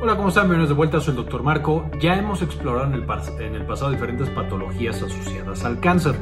Hola, ¿cómo están? Bienvenidos de vuelta, soy el Dr. Marco. Ya hemos explorado en el, pasado diferentes patologías asociadas al cáncer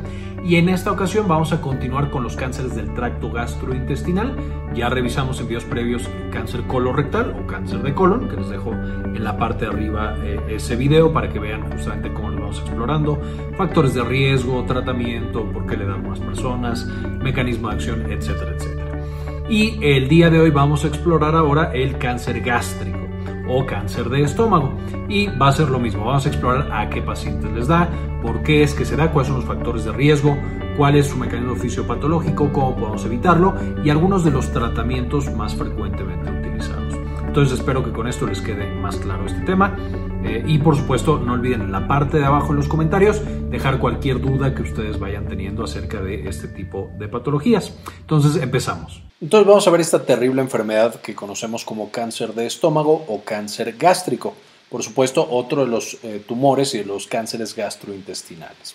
y en esta ocasión vamos a continuar con los cánceres del tracto gastrointestinal. Ya revisamos en videos previos cáncer colorectal o cáncer de colon, que les dejo en la parte de arriba eh, ese video para que vean justamente cómo lo vamos explorando, factores de riesgo, tratamiento, por qué le dan más personas, mecanismo de acción, etcétera, etcétera. Y el día de hoy vamos a explorar ahora el cáncer gástrico o cáncer de estómago. Y va a ser lo mismo, vamos a explorar a qué pacientes les da, por qué es que se da, cuáles son los factores de riesgo, cuál es su mecanismo fisiopatológico, cómo podemos evitarlo y algunos de los tratamientos más frecuentemente utilizados. Entonces espero que con esto les quede más claro este tema. Eh, y por supuesto, no olviden en la parte de abajo en los comentarios dejar cualquier duda que ustedes vayan teniendo acerca de este tipo de patologías. Entonces, empezamos. Entonces, vamos a ver esta terrible enfermedad que conocemos como cáncer de estómago o cáncer gástrico. Por supuesto, otro de los eh, tumores y de los cánceres gastrointestinales.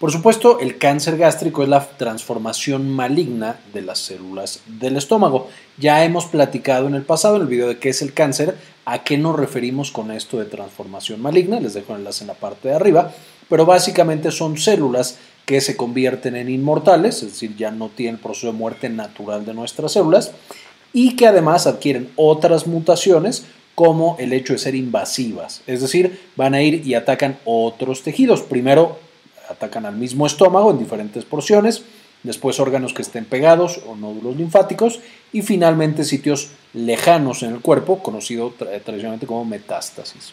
Por supuesto, el cáncer gástrico es la transformación maligna de las células del estómago. Ya hemos platicado en el pasado, en el video de qué es el cáncer, a qué nos referimos con esto de transformación maligna. Les dejo el enlace en la parte de arriba. Pero básicamente son células que se convierten en inmortales, es decir, ya no tienen el proceso de muerte natural de nuestras células, y que además adquieren otras mutaciones como el hecho de ser invasivas, es decir, van a ir y atacan otros tejidos. Primero atacan al mismo estómago en diferentes porciones, después órganos que estén pegados o nódulos linfáticos y finalmente sitios lejanos en el cuerpo, conocido tradicionalmente como metástasis.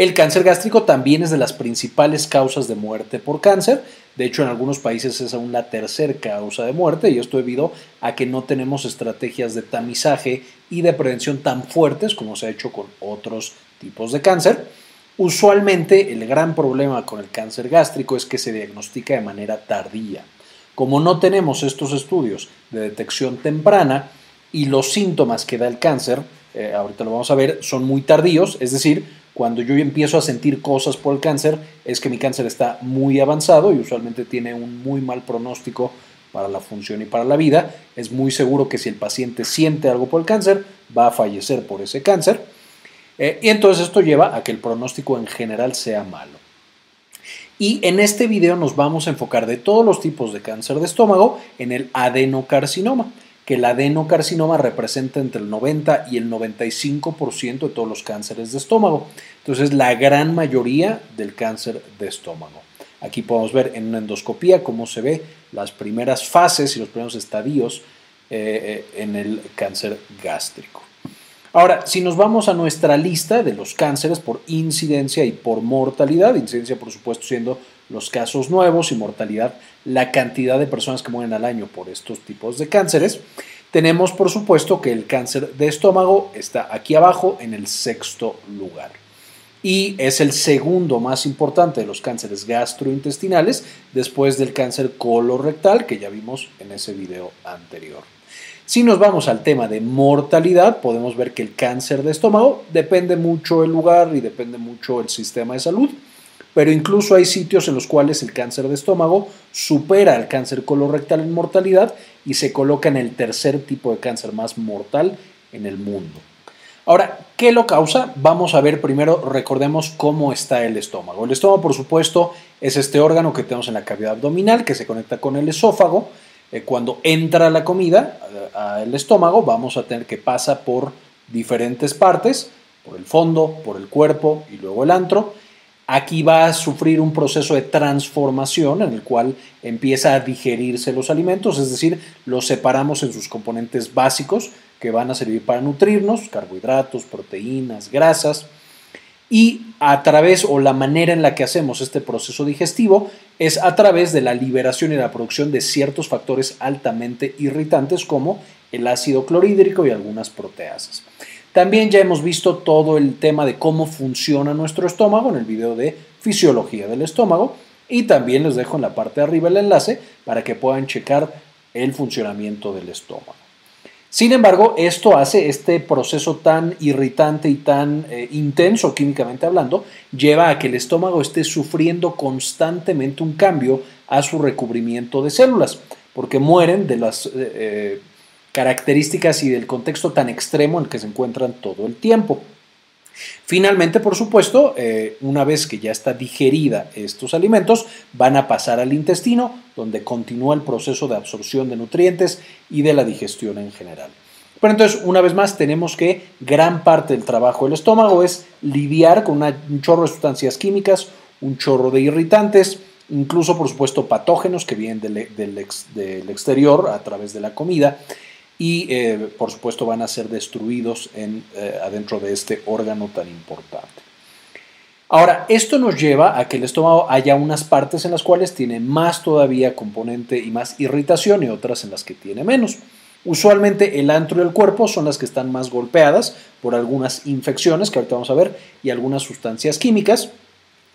El cáncer gástrico también es de las principales causas de muerte por cáncer. De hecho, en algunos países es aún la tercera causa de muerte y esto debido a que no tenemos estrategias de tamizaje y de prevención tan fuertes como se ha hecho con otros tipos de cáncer. Usualmente el gran problema con el cáncer gástrico es que se diagnostica de manera tardía. Como no tenemos estos estudios de detección temprana y los síntomas que da el cáncer, eh, ahorita lo vamos a ver, son muy tardíos, es decir, cuando yo empiezo a sentir cosas por el cáncer, es que mi cáncer está muy avanzado y usualmente tiene un muy mal pronóstico para la función y para la vida. Es muy seguro que si el paciente siente algo por el cáncer, va a fallecer por ese cáncer. Eh, y entonces esto lleva a que el pronóstico en general sea malo. Y en este video nos vamos a enfocar de todos los tipos de cáncer de estómago en el adenocarcinoma, que el adenocarcinoma representa entre el 90 y el 95% de todos los cánceres de estómago. Entonces, la gran mayoría del cáncer de estómago. Aquí podemos ver en una endoscopía cómo se ve las primeras fases y los primeros estadios eh, eh, en el cáncer gástrico. Ahora, si nos vamos a nuestra lista de los cánceres por incidencia y por mortalidad, incidencia por supuesto siendo los casos nuevos y mortalidad la cantidad de personas que mueren al año por estos tipos de cánceres, tenemos por supuesto que el cáncer de estómago está aquí abajo en el sexto lugar y es el segundo más importante de los cánceres gastrointestinales después del cáncer colorectal que ya vimos en ese video anterior. Si nos vamos al tema de mortalidad, podemos ver que el cáncer de estómago depende mucho el lugar y depende mucho el sistema de salud, pero incluso hay sitios en los cuales el cáncer de estómago supera al cáncer colorectal en mortalidad y se coloca en el tercer tipo de cáncer más mortal en el mundo. Ahora, ¿qué lo causa? Vamos a ver primero, recordemos cómo está el estómago. El estómago, por supuesto, es este órgano que tenemos en la cavidad abdominal que se conecta con el esófago eh, cuando entra la comida al estómago, vamos a tener que pasar por diferentes partes, por el fondo, por el cuerpo y luego el antro. Aquí va a sufrir un proceso de transformación en el cual empieza a digerirse los alimentos, es decir, los separamos en sus componentes básicos que van a servir para nutrirnos, carbohidratos, proteínas, grasas y a través o la manera en la que hacemos este proceso digestivo es a través de la liberación y la producción de ciertos factores altamente irritantes como el ácido clorhídrico y algunas proteasas. También ya hemos visto todo el tema de cómo funciona nuestro estómago en el video de fisiología del estómago y también les dejo en la parte de arriba el enlace para que puedan checar el funcionamiento del estómago. Sin embargo, esto hace este proceso tan irritante y tan eh, intenso químicamente hablando, lleva a que el estómago esté sufriendo constantemente un cambio a su recubrimiento de células, porque mueren de las eh, eh, características y del contexto tan extremo en el que se encuentran todo el tiempo. Finalmente, por supuesto, eh, una vez que ya está digerida estos alimentos, van a pasar al intestino, donde continúa el proceso de absorción de nutrientes y de la digestión en general. Pero entonces, una vez más, tenemos que gran parte del trabajo del estómago es lidiar con un chorro de sustancias químicas, un chorro de irritantes, incluso, por supuesto, patógenos que vienen del, exterior a través de la comida y, eh, por supuesto, van a ser destruidos eh, adentro de este órgano tan importante. Ahora, esto nos lleva a que el estómago haya unas partes en las cuales tiene más todavía componente y más irritación y otras en las que tiene menos. Usualmente el antro y el cuerpo son las que están más golpeadas por algunas infecciones que ahorita vamos a ver y algunas sustancias químicas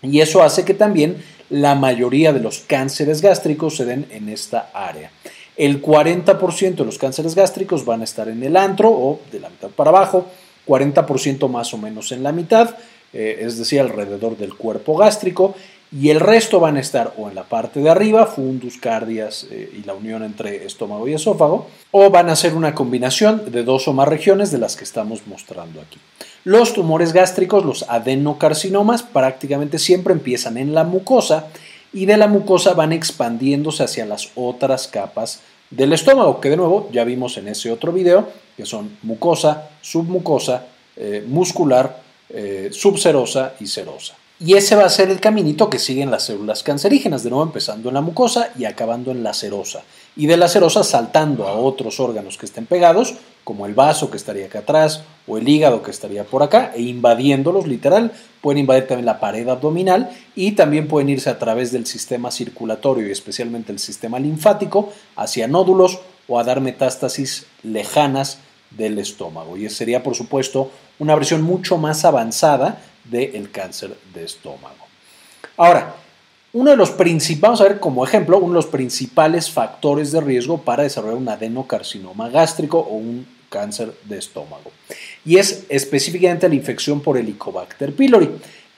y eso hace que también la mayoría de los cánceres gástricos se den en esta área. El 40% de los cánceres gástricos van a estar en el antro o de la mitad para abajo, 40% más o menos en la mitad, eh, es decir, alrededor del cuerpo gástrico, y el resto van a estar o en la parte de arriba, fundus, cardias eh, y la unión entre estómago y esófago, o van a ser una combinación de dos o más regiones de las que estamos mostrando aquí. Los tumores gástricos, los adenocarcinomas, prácticamente siempre empiezan en la mucosa y de la mucosa van expandiéndose hacia las otras capas del estómago, que de nuevo ya vimos en ese otro video, que son mucosa, submucosa, eh, muscular, eh, subserosa y serosa. Y ese va a ser el caminito que siguen las células cancerígenas, de nuevo empezando en la mucosa y acabando en la serosa. Y de la serosa saltando a otros órganos que estén pegados, como el vaso que estaría acá atrás o el hígado que estaría por acá, e invadiéndolos literal. Pueden invadir también la pared abdominal y también pueden irse a través del sistema circulatorio y especialmente el sistema linfático hacia nódulos o a dar metástasis lejanas del estómago. Y sería, por supuesto, una versión mucho más avanzada del cáncer de estómago. Ahora, uno de los principales, vamos a ver como ejemplo, uno de los principales factores de riesgo para desarrollar un adenocarcinoma gástrico o un cáncer de estómago. Y es específicamente la infección por Helicobacter pylori.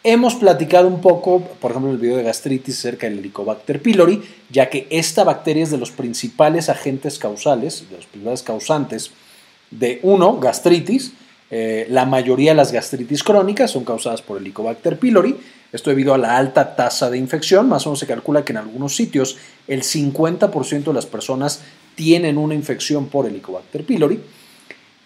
Hemos platicado un poco, por ejemplo, en el video de gastritis acerca del Helicobacter pylori, ya que esta bacteria es de los principales agentes causales, de los principales causantes de uno, gastritis, eh, la mayoría de las gastritis crónicas son causadas por Helicobacter pylori. Esto debido a la alta tasa de infección. Más o menos se calcula que en algunos sitios el 50% de las personas tienen una infección por Helicobacter pylori.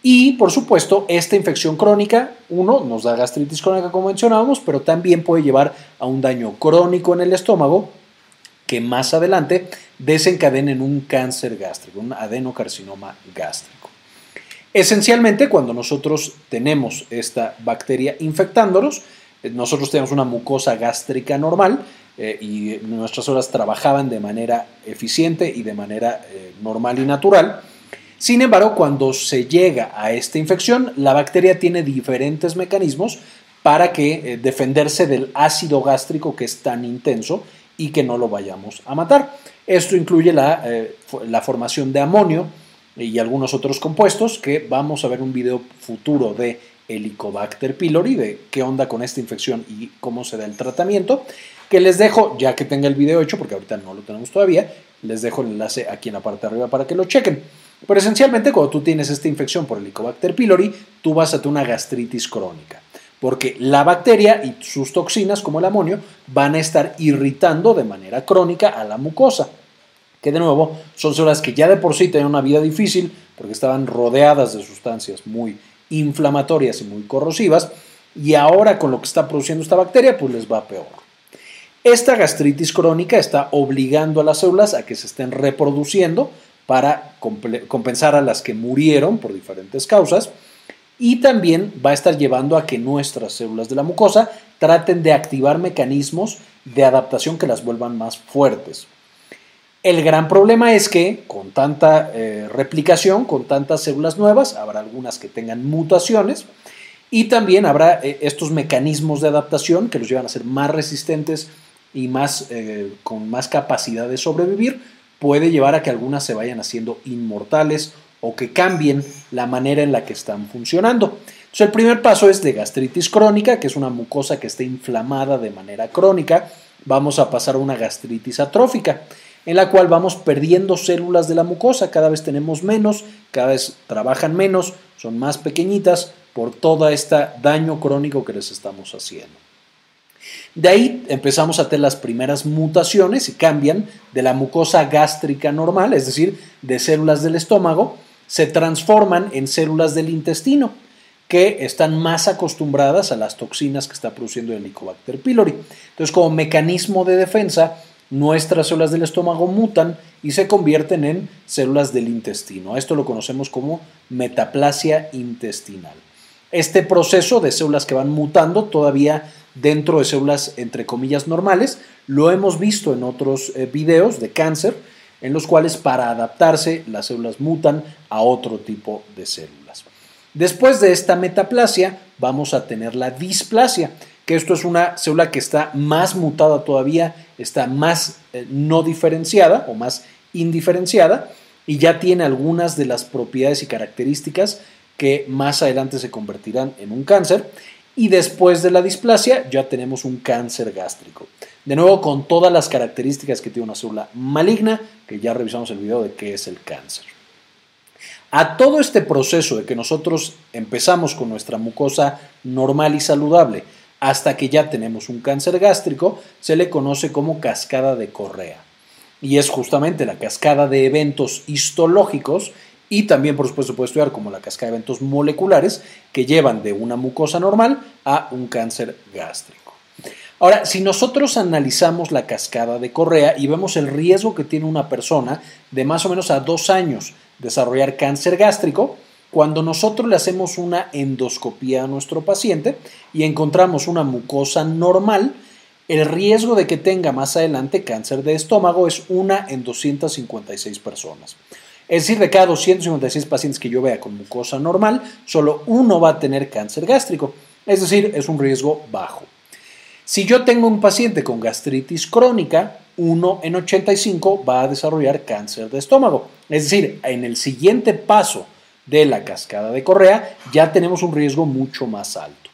Y por supuesto, esta infección crónica, uno, nos da gastritis crónica como mencionábamos, pero también puede llevar a un daño crónico en el estómago que más adelante desencadena en un cáncer gástrico, un adenocarcinoma gástrico. Esencialmente, cuando nosotros tenemos esta bacteria infectándonos, nosotros tenemos una mucosa gástrica normal eh, y nuestras células trabajaban de manera eficiente y de manera eh, normal y natural. Sin embargo, cuando se llega a esta infección, la bacteria tiene diferentes mecanismos para que defenderse del ácido gástrico que es tan intenso y que no lo vayamos a matar. Esto incluye la, la formación de amonio, y algunos otros compuestos que vamos a ver un video futuro de Helicobacter pylori, de qué onda con esta infección y cómo se da el tratamiento, que les dejo, ya que tenga el video hecho, porque ahorita no lo tenemos todavía, les dejo el enlace aquí en la parte de arriba para que lo chequen. Pero esencialmente cuando tú tienes esta infección por Helicobacter pylori, tú vas a tener una gastritis crónica, porque la bacteria y sus toxinas como el amonio van a estar irritando de manera crónica a la mucosa que de nuevo son células que ya de por sí tenían una vida difícil porque estaban rodeadas de sustancias muy inflamatorias y muy corrosivas y ahora con lo que está produciendo esta bacteria pues les va peor. Esta gastritis crónica está obligando a las células a que se estén reproduciendo para compensar a las que murieron por diferentes causas y también va a estar llevando a que nuestras células de la mucosa traten de activar mecanismos de adaptación que las vuelvan más fuertes. El gran problema es que con tanta eh, replicación, con tantas células nuevas, habrá algunas que tengan mutaciones y también habrá eh, estos mecanismos de adaptación que los llevan a ser más resistentes y más, eh, con más capacidad de sobrevivir. Puede llevar a que algunas se vayan haciendo inmortales o que cambien la manera en la que están funcionando. Entonces, el primer paso es de gastritis crónica, que es una mucosa que está inflamada de manera crónica. Vamos a pasar a una gastritis atrófica en la cual vamos perdiendo células de la mucosa, cada vez tenemos menos, cada vez trabajan menos, son más pequeñitas, por todo este daño crónico que les estamos haciendo. De ahí empezamos a tener las primeras mutaciones y cambian de la mucosa gástrica normal, es decir, de células del estómago, se transforman en células del intestino que están más acostumbradas a las toxinas que está produciendo el Helicobacter pylori. Entonces, como mecanismo de defensa, nuestras células del estómago mutan y se convierten en células del intestino. Esto lo conocemos como metaplasia intestinal. Este proceso de células que van mutando todavía dentro de células entre comillas normales, lo hemos visto en otros eh, videos de cáncer, en los cuales para adaptarse las células mutan a otro tipo de células. Después de esta metaplasia vamos a tener la displasia, que esto es una célula que está más mutada todavía, está más eh, no diferenciada o más indiferenciada y ya tiene algunas de las propiedades y características que más adelante se convertirán en un cáncer. Y después de la displasia ya tenemos un cáncer gástrico. De nuevo, con todas las características que tiene una célula maligna, que ya revisamos el video de qué es el cáncer. A todo este proceso de que nosotros empezamos con nuestra mucosa normal y saludable hasta que ya tenemos un cáncer gástrico, se le conoce como cascada de Correa. Y es justamente la cascada de eventos histológicos y también, por supuesto, puede estudiar como la cascada de eventos moleculares que llevan de una mucosa normal a un cáncer gástrico. Ahora, si nosotros analizamos la cascada de Correa y vemos el riesgo que tiene una persona de más o menos a dos años desarrollar cáncer gástrico, cuando nosotros le hacemos una endoscopía a nuestro paciente y encontramos una mucosa normal, el riesgo de que tenga más adelante cáncer de estómago es una en 256 personas. Es decir, de cada 256 pacientes que yo vea con mucosa normal, solo uno va a tener cáncer gástrico. Es decir, es un riesgo bajo. Si yo tengo un paciente con gastritis crónica, uno en 85 va a desarrollar cáncer de estómago. Es decir, en el siguiente paso de la cascada de Correa ya tenemos un riesgo mucho más alto.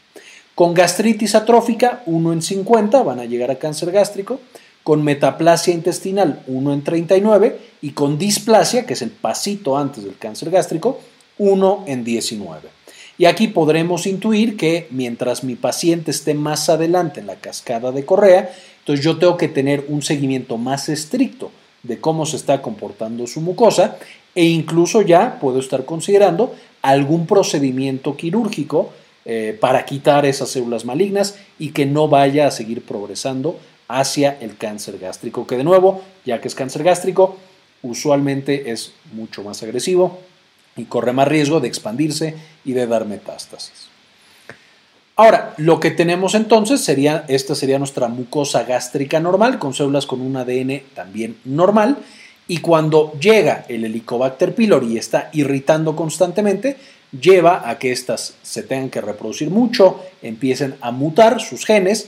Con gastritis atrófica, 1 en 50 van a llegar a cáncer gástrico. Con metaplasia intestinal, 1 en 39. Y con displasia, que es el pasito antes del cáncer gástrico, 1 en 19. Y aquí podremos intuir que mientras mi paciente esté más adelante en la cascada de Correa, entonces yo tengo que tener un seguimiento más estricto de cómo se está comportando su mucosa e incluso ya puedo estar considerando algún procedimiento quirúrgico eh, para quitar esas células malignas y que no vaya a seguir progresando hacia el cáncer gástrico, que de nuevo, ya que es cáncer gástrico, usualmente es mucho más agresivo y corre más riesgo de expandirse y de dar metástasis. Ahora, lo que tenemos entonces sería, esta sería nuestra mucosa gástrica normal, con células con un ADN también normal, y cuando llega el Helicobacter pylori y está irritando constantemente, lleva a que éstas se tengan que reproducir mucho, empiecen a mutar sus genes,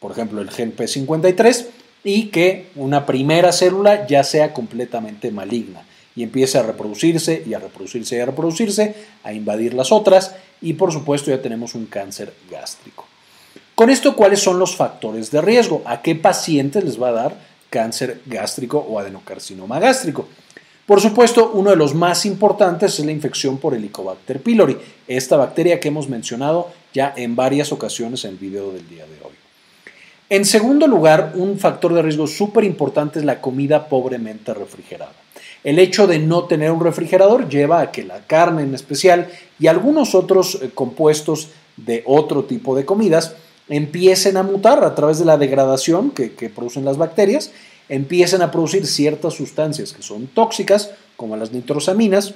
por ejemplo el gen P53, y que una primera célula ya sea completamente maligna y empiece a reproducirse y a reproducirse y a reproducirse, a invadir las otras y por supuesto ya tenemos un cáncer gástrico. Con esto, ¿cuáles son los factores de riesgo? ¿A qué pacientes les va a dar cáncer gástrico o adenocarcinoma gástrico? Por supuesto, uno de los más importantes es la infección por Helicobacter pylori, esta bacteria que hemos mencionado ya en varias ocasiones en el video del día de hoy. En segundo lugar, un factor de riesgo súper importante es la comida pobremente refrigerada. El hecho de no tener un refrigerador lleva a que la carne en especial y algunos otros eh, compuestos de otro tipo de comidas empiecen a mutar a través de la degradación que, producen las bacterias, empiecen a producir ciertas sustancias que son tóxicas, como las nitrosaminas,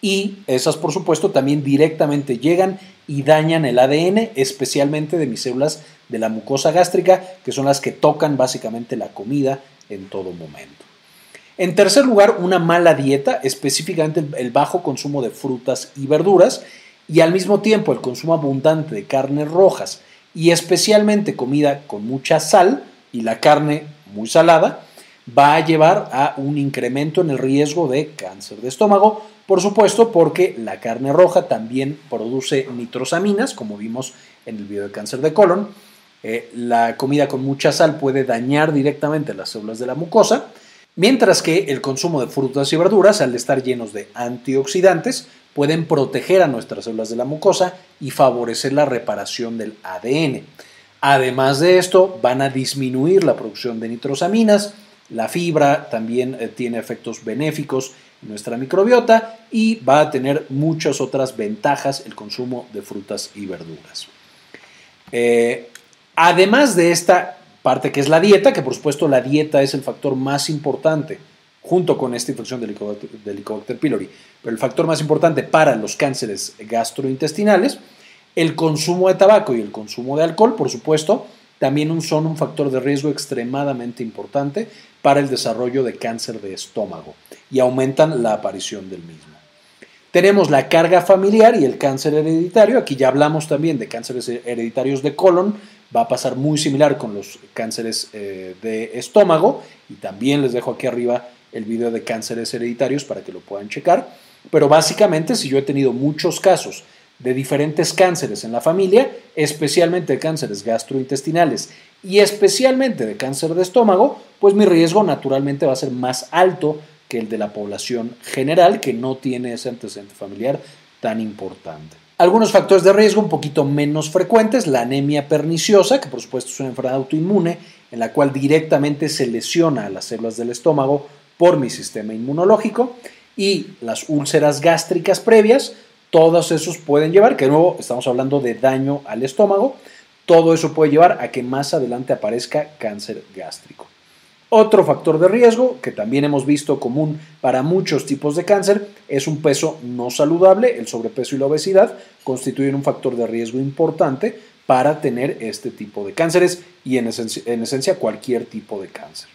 y esas por supuesto también directamente llegan y dañan el ADN, especialmente de mis células de la mucosa gástrica, que son las que tocan básicamente la comida en todo momento. En tercer lugar, una mala dieta, específicamente el bajo consumo de frutas y verduras y al mismo tiempo el consumo abundante de carnes rojas y especialmente comida con mucha sal y la carne muy salada, va a llevar a un incremento en el riesgo de cáncer de estómago, por supuesto porque la carne roja también produce nitrosaminas, como vimos en el video de cáncer de colon. Eh, la comida con mucha sal puede dañar directamente las células de la mucosa Mientras que el consumo de frutas y verduras, al estar llenos de antioxidantes, pueden proteger a nuestras células de la mucosa y favorecer la reparación del ADN. Además de esto, van a disminuir la producción de nitrosaminas, la fibra también eh, tiene efectos benéficos en nuestra microbiota y va a tener muchas otras ventajas el consumo de frutas y verduras. Eh, además de esta parte que es la dieta, que por supuesto la dieta es el factor más importante junto con esta infección del Helicobacter pylori, pero el factor más importante para los cánceres gastrointestinales, el consumo de tabaco y el consumo de alcohol, por supuesto, también son un factor de riesgo extremadamente importante para el desarrollo de cáncer de estómago y aumentan la aparición del mismo. Tenemos la carga familiar y el cáncer hereditario. Aquí ya hablamos también de cánceres hereditarios de colon. Va a pasar muy similar con los cánceres eh, de estómago. Y también les dejo aquí arriba el video de cánceres hereditarios para que lo puedan checar. Pero básicamente, si yo he tenido muchos casos de diferentes cánceres en la familia, especialmente de cánceres gastrointestinales y especialmente de cáncer de estómago, pues mi riesgo naturalmente va a ser más alto que el de la población general que no tiene ese antecedente familiar tan importante. Algunos factores de riesgo un poquito menos frecuentes, la anemia perniciosa, que por supuesto es una enfermedad autoinmune en la cual directamente se lesiona a las células del estómago por mi sistema inmunológico y las úlceras gástricas previas, todos esos pueden llevar, que de nuevo estamos hablando de daño al estómago, todo eso puede llevar a que más adelante aparezca cáncer gástrico. Otro factor de riesgo que también hemos visto común para muchos tipos de cáncer es un peso no saludable. El sobrepeso y la obesidad constituyen un factor de riesgo importante para tener este tipo de cánceres y en esencia, en esencia cualquier tipo de cáncer.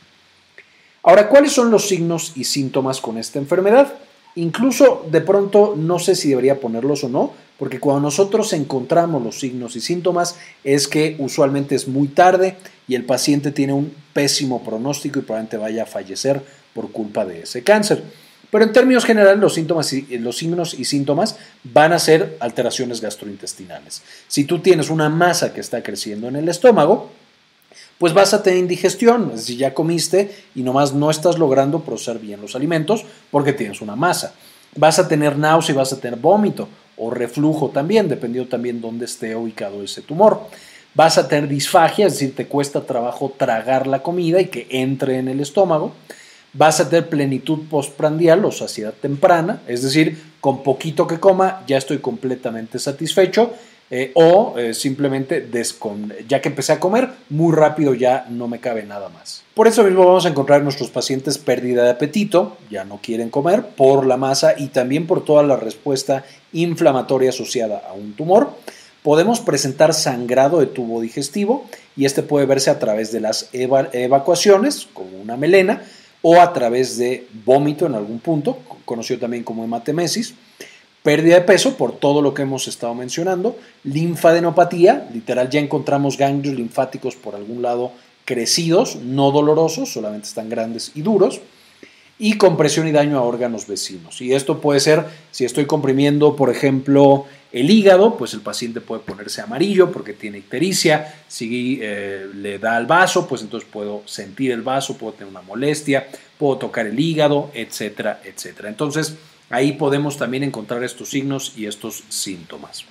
Ahora, ¿cuáles son los signos y síntomas con esta enfermedad? Incluso de pronto no sé si debería ponerlos o no, porque cuando nosotros encontramos los signos y síntomas es que usualmente es muy tarde y el paciente tiene un pésimo pronóstico y probablemente vaya a fallecer por culpa de ese cáncer. Pero en términos generales, los, síntomas y, los signos y síntomas van a ser alteraciones gastrointestinales. Si tú tienes una masa que está creciendo en el estómago, pues vas a tener indigestión, es decir, ya comiste y nomás no estás logrando procesar bien los alimentos porque tienes una masa. Vas a tener náusea y vas a tener vómito o reflujo también, dependiendo también dónde esté ubicado ese tumor. Vas a tener disfagia, es decir, te cuesta trabajo tragar la comida y que entre en el estómago. Vas a tener plenitud postprandial o saciedad temprana, es decir, con poquito que coma ya estoy completamente satisfecho eh, o eh, simplemente ya que empecé a comer, muy rápido ya no me cabe nada más. Por eso mismo vamos a encontrar en nuestros pacientes pérdida de apetito, ya no quieren comer por la masa y también por toda la respuesta inflamatoria asociada a un tumor. Podemos presentar sangrado de tubo digestivo y este puede verse a través de las evacuaciones, como una melena, o a través de vómito en algún punto, conocido también como hematemesis pérdida de peso por todo lo que hemos estado mencionando, linfadenopatía, literal ya encontramos ganglios linfáticos por algún lado crecidos, no dolorosos, solamente están grandes y duros, y compresión y daño a órganos vecinos. Y esto puede ser, si estoy comprimiendo, por ejemplo, el hígado, pues el paciente puede ponerse amarillo porque tiene ictericia. Si eh, le da al vaso, pues entonces puedo sentir el vaso, puedo tener una molestia, puedo tocar el hígado, etcétera, etcétera. Entonces, Ahí podemos también encontrar estos signos y estos síntomas.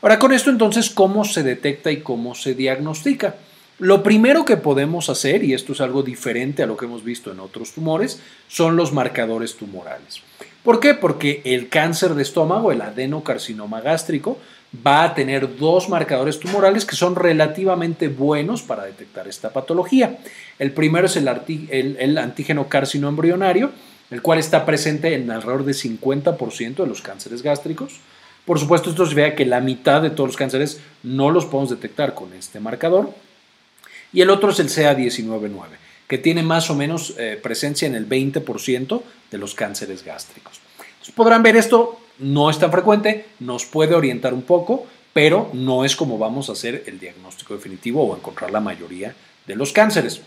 Ahora, con esto entonces, ¿cómo se detecta y cómo se diagnostica? Lo primero que podemos hacer, y esto es algo diferente a lo que hemos visto en otros tumores, son los marcadores tumorales. ¿Por qué? Porque el cáncer de estómago, el adenocarcinoma gástrico, va a tener dos marcadores tumorales que son relativamente buenos para detectar esta patología. El primero es el, el antígeno carcino embrionario, el cual está presente en alrededor de 50% de los cánceres gástricos. Por supuesto, esto se vea que la mitad de todos los cánceres no los podemos detectar con este marcador. Y el otro es el CA199, que tiene más o menos eh, presencia en el 20% de los cánceres gástricos. podrán ver esto, no es tan frecuente, nos puede orientar un poco, pero no es como vamos a hacer el diagnóstico definitivo o encontrar la mayoría de los cánceres.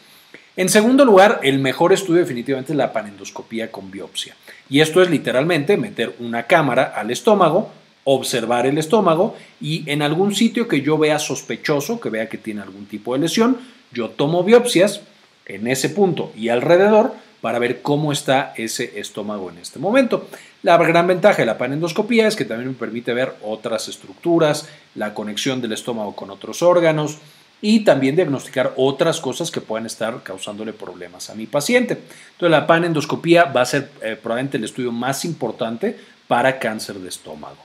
En segundo lugar, el mejor estudio definitivamente es la panendoscopía con biopsia. Y esto es literalmente meter una cámara al estómago, observar el estómago y en algún sitio que yo vea sospechoso, que vea que tiene algún tipo de lesión, yo tomo biopsias en ese punto y alrededor para ver cómo está ese estómago en este momento. La gran ventaja de la panendoscopía es que también me permite ver otras estructuras, la conexión del estómago con otros órganos y también diagnosticar otras cosas que puedan estar causándole problemas a mi paciente. Entonces la panendoscopía va a ser eh, probablemente el estudio más importante para cáncer de estómago.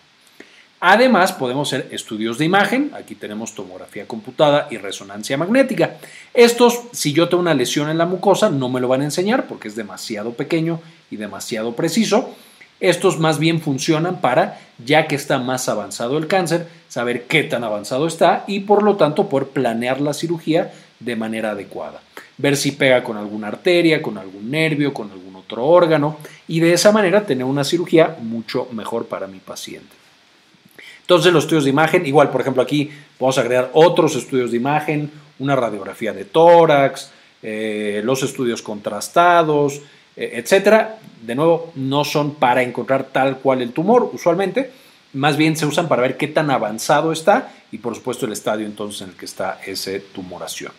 Además, podemos hacer estudios de imagen. Aquí tenemos tomografía computada y resonancia magnética. Estos, si yo tengo una lesión en la mucosa, no me lo van a enseñar porque es demasiado pequeño y demasiado preciso. Estos más bien funcionan para, ya que está más avanzado el cáncer, saber qué tan avanzado está y por lo tanto poder planear la cirugía de manera adecuada. Ver si pega con alguna arteria, con algún nervio, con algún otro órgano y de esa manera tener una cirugía mucho mejor para mi paciente. Entonces los estudios de imagen, igual por ejemplo aquí vamos a agregar otros estudios de imagen, una radiografía de tórax, eh, los estudios contrastados, etcétera. De nuevo, no son para encontrar tal cual el tumor usualmente, más bien se usan para ver qué tan avanzado está y por supuesto el estadio entonces en el que está esa tumoración.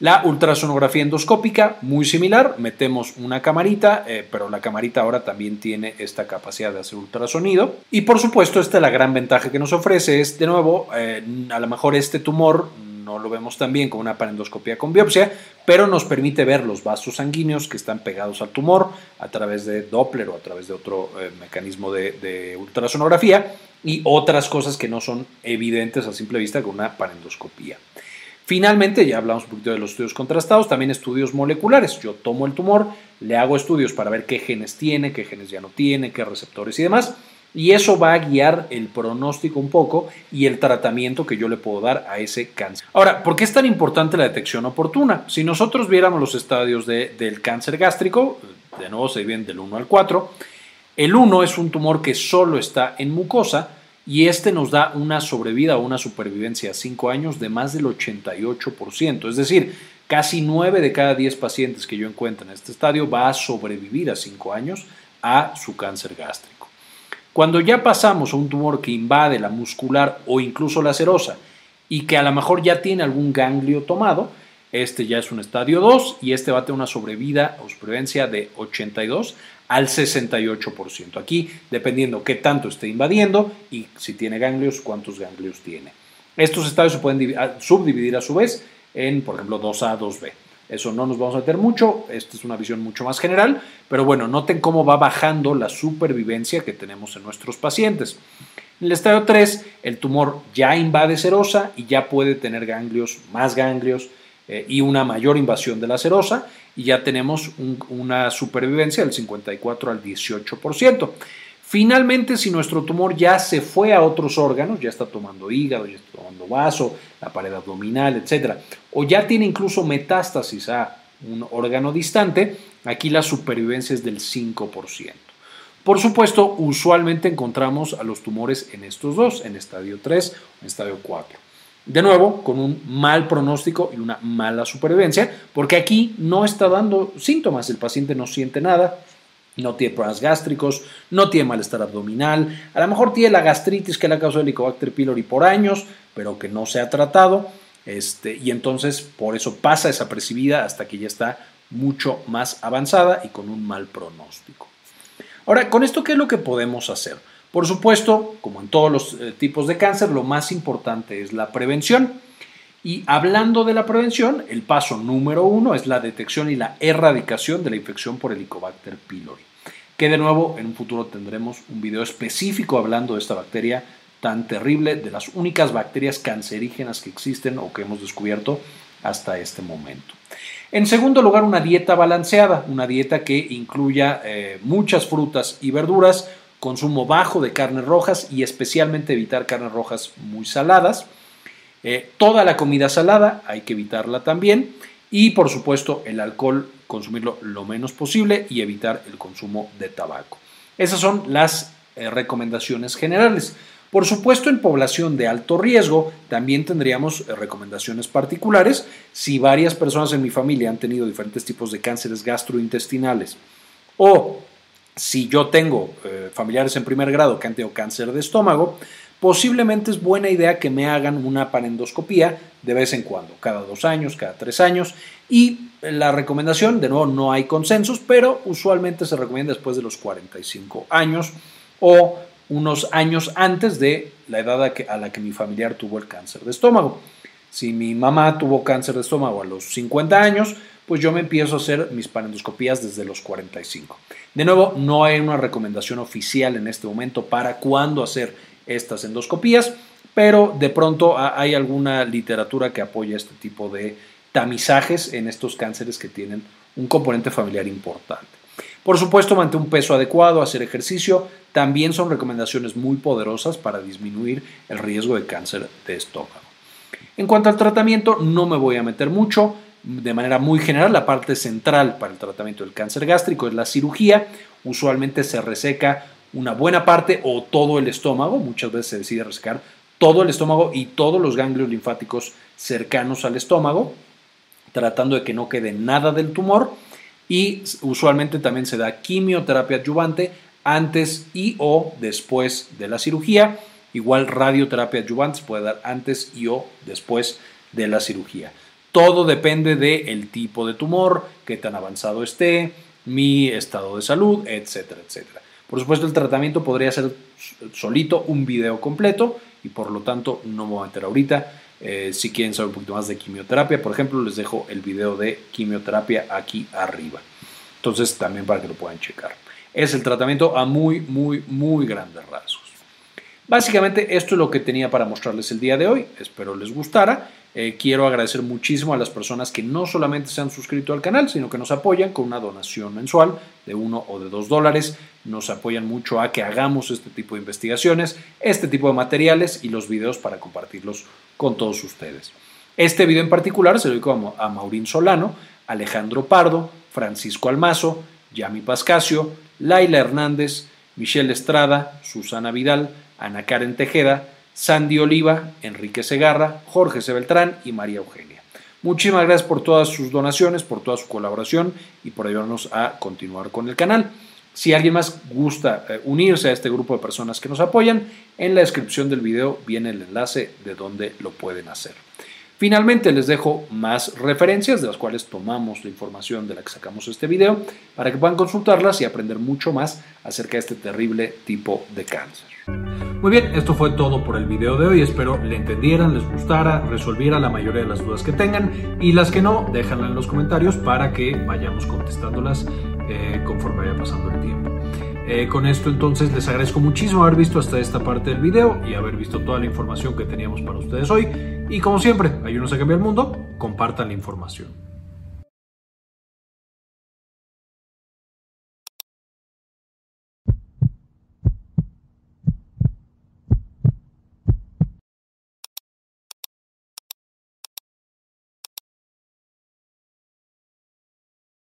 La ultrasonografía endoscópica, muy similar, metemos una camarita, eh, pero la camarita ahora también tiene esta capacidad de hacer ultrasonido. Y por supuesto, esta es la gran ventaja que nos ofrece, es de nuevo, eh, a lo mejor este tumor no lo vemos tan bien como una panendoscopia con biopsia, pero nos permite ver los vasos sanguíneos que están pegados al tumor a través de Doppler o a través de otro eh, mecanismo de, de ultrasonografía y otras cosas que no son evidentes a simple vista con una panendoscopía. Finalmente, ya hablamos un poquito de los estudios contrastados, también estudios moleculares. Yo tomo el tumor, le hago estudios para ver qué genes tiene, qué genes ya no tiene, qué receptores y demás. Y eso va a guiar el pronóstico un poco y el tratamiento que yo le puedo dar a ese cáncer. Ahora, ¿por qué es tan importante la detección oportuna? Si nosotros viéramos los estadios del cáncer gástrico, de nuevo se dividen del 1 al 4, el 1 es un tumor que solo está en mucosa, y este nos da una sobrevida o una supervivencia a 5 años de más del 88%. Es decir, casi 9 de cada 10 pacientes que yo encuentro en este estadio va a sobrevivir a 5 años a su cáncer gástrico. Cuando ya pasamos a un tumor que invade la muscular o incluso la serosa y que a lo mejor ya tiene algún ganglio tomado, este ya es un estadio 2 y este va a tener una sobrevida o supervivencia de 82 al 68%. Aquí, dependiendo qué tanto esté invadiendo y si tiene ganglios, cuántos ganglios tiene. Estos estadios se pueden subdividir a su vez en, por ejemplo, 2A, 2B. Eso no nos vamos a meter mucho, esta es una visión mucho más general, pero bueno, noten cómo va bajando la supervivencia que tenemos en nuestros pacientes. En el estadio 3, el tumor ya invade serosa y ya puede tener ganglios, más ganglios eh, y una mayor invasión de la serosa y ya tenemos una supervivencia del 54 al 18%. Finalmente, si nuestro tumor ya se fue a otros órganos, ya está tomando hígado, ya está tomando vaso, la pared abdominal, etc., o ya tiene incluso metástasis a un órgano distante, aquí la supervivencia es del 5%. Por supuesto, usualmente encontramos a los tumores en estos dos, en estadio 3 o en estadio 4. De nuevo, con un mal pronóstico y una mala supervivencia, porque aquí no está dando síntomas, el paciente no siente nada, no tiene problemas gástricos, no tiene malestar abdominal, a lo mejor tiene la gastritis que le ha causado el Helicobacter pylori por años, pero que no se ha tratado, este, y entonces por eso pasa desapercibida hasta que ya está mucho más avanzada y con un mal pronóstico. Ahora, con esto, ¿qué es lo que podemos hacer? Por supuesto, como en todos los eh, tipos de cáncer, lo más importante es la prevención. Y hablando de la prevención, el paso número uno es la detección y la erradicación de la infección por Helicobacter pylori. Que de nuevo en un futuro tendremos un video específico hablando de esta bacteria tan terrible, de las únicas bacterias cancerígenas que existen o que hemos descubierto hasta este momento. En segundo lugar, una dieta balanceada, una dieta que incluya eh, muchas frutas y verduras, consumo bajo de carnes rojas y especialmente evitar carnes rojas muy saladas. Eh, toda la comida salada hay que evitarla también y por supuesto el alcohol consumirlo lo menos posible y evitar el consumo de tabaco. Esas son las eh, recomendaciones generales. Por supuesto, en población de alto riesgo también tendríamos eh, recomendaciones particulares. Si varias personas en mi familia han tenido diferentes tipos de cánceres gastrointestinales o si yo tengo familiares en primer grado que han tenido cáncer de estómago, posiblemente es buena idea que me hagan una panendoscopía de vez en cuando, cada dos años, cada tres años. Y la recomendación, de nuevo, no hay consensos, pero usualmente se recomienda después de los 45 años o unos años antes de la edad a, la que mi familiar tuvo el cáncer de estómago. Si mi mamá tuvo cáncer de estómago a los 50 años, pues yo me empiezo a hacer mis panendoscopías desde los 45. De nuevo, no hay una recomendación oficial en este momento para cuándo hacer estas endoscopías, pero de pronto hay alguna literatura que apoya este tipo de tamizajes en estos cánceres que tienen un componente familiar importante. Por supuesto, mantener un peso adecuado, hacer ejercicio, también son recomendaciones muy poderosas para disminuir el riesgo de cáncer de estómago. En cuanto al tratamiento, no me voy a meter mucho. De manera muy general, la parte central para el tratamiento del cáncer gástrico es la cirugía. Usualmente se reseca una buena parte o todo el estómago, muchas veces se decide resecar todo el estómago y todos los ganglios linfáticos cercanos al estómago, tratando de que no quede nada del tumor y usualmente también se da quimioterapia adyuvante antes y o después de la cirugía. Igual radioterapia adyuvante se puede dar antes y o después de la cirugía. Todo depende del tipo de tumor, qué tan avanzado esté, mi estado de salud, etcétera, etcétera. Por supuesto, el tratamiento podría ser solito un video completo y por lo tanto no me voy a meter ahorita. Eh, si quieren saber un poquito más de quimioterapia, por ejemplo, les dejo el video de quimioterapia aquí arriba. Entonces, también para que lo puedan checar. Es el tratamiento a muy, muy, muy grandes rasgos. Básicamente, esto es lo que tenía para mostrarles el día de hoy. Espero les gustara. Eh, quiero agradecer muchísimo a las personas que no solamente se han suscrito al canal, sino que nos apoyan con una donación mensual de uno o de dos dólares. Nos apoyan mucho a que hagamos este tipo de investigaciones, este tipo de materiales y los videos para compartirlos con todos ustedes. Este video en particular se lo dedico a Maurín Solano, Alejandro Pardo, Francisco Almazo, Yami Pascasio, Laila Hernández, Michelle Estrada, Susana Vidal, Ana Karen Tejeda, Sandy Oliva, Enrique Segarra, Jorge C. Y María Eugenia. Muchísimas gracias por todas sus donaciones, por toda su colaboración y por ayudarnos a continuar con el canal. Si alguien más gusta eh, unirse a este grupo de personas que nos apoyan, en la descripción del video viene el enlace de donde lo pueden hacer. Finalmente les dejo más referencias de las cuales tomamos la información de la que sacamos este video para que puedan consultarlas y aprender mucho más acerca de este terrible tipo de cáncer. Muy bien, esto fue todo por el video de hoy. Espero le entendieran, les gustara, resolviera la mayoría de las dudas que tengan y las que no, déjanlas en los comentarios para que vayamos contestándolas eh, conforme vaya pasando el tiempo. Eh, con esto entonces les agradezco muchísimo haber visto hasta esta parte del video y haber visto toda la información que teníamos para ustedes hoy. Y como siempre, ayúdenos a cambiar el mundo, compartan la información.